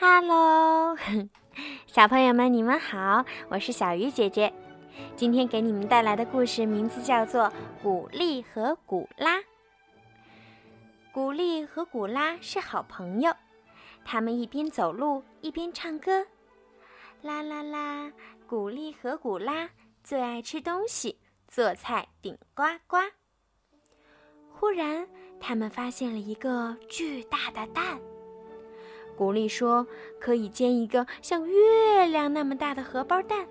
哈喽，小朋友们，你们好，我是小鱼姐姐。今天给你们带来的故事名字叫做《古丽和古拉》。古丽和古拉是好朋友，他们一边走路一边唱歌。啦啦啦，古丽和古拉最爱吃东西，做菜顶呱呱。忽然，他们发现了一个巨大的蛋。古丽说：“可以煎一个像月亮那么大的荷包蛋。”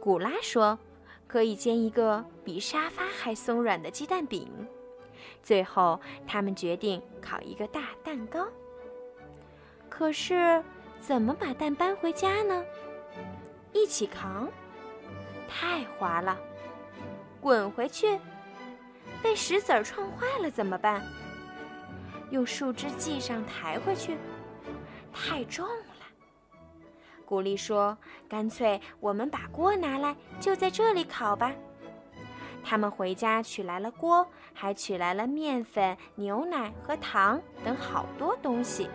古拉说：“可以煎一个比沙发还松软的鸡蛋饼。”最后，他们决定烤一个大蛋糕。可是，怎么把蛋搬回家呢？一起扛？太滑了。滚回去？被石子儿撞坏了怎么办？用树枝系上抬回去？太重了，古丽说：“干脆我们把锅拿来，就在这里烤吧。”他们回家取来了锅，还取来了面粉、牛奶和糖等好多东西。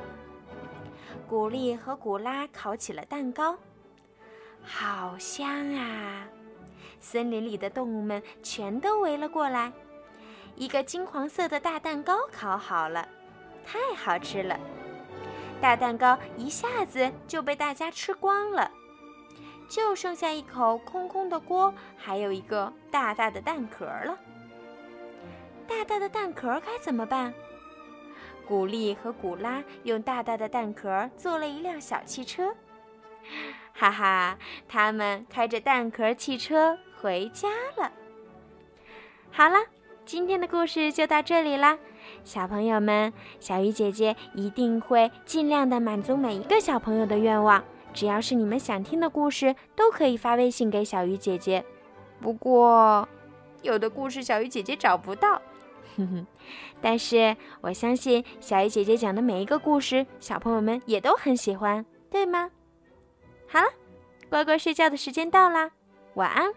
古丽和古拉烤起了蛋糕，好香啊！森林里的动物们全都围了过来。一个金黄色的大蛋糕烤好了，太好吃了。大蛋糕一下子就被大家吃光了，就剩下一口空空的锅，还有一个大大的蛋壳了。大大的蛋壳该怎么办？古丽和古拉用大大的蛋壳做了一辆小汽车，哈哈，他们开着蛋壳汽车回家了。好了，今天的故事就到这里啦。小朋友们，小鱼姐姐一定会尽量的满足每一个小朋友的愿望。只要是你们想听的故事，都可以发微信给小鱼姐姐。不过，有的故事小鱼姐姐找不到，哼哼。但是我相信小鱼姐姐讲的每一个故事，小朋友们也都很喜欢，对吗？好了，乖乖睡觉的时间到啦，晚安。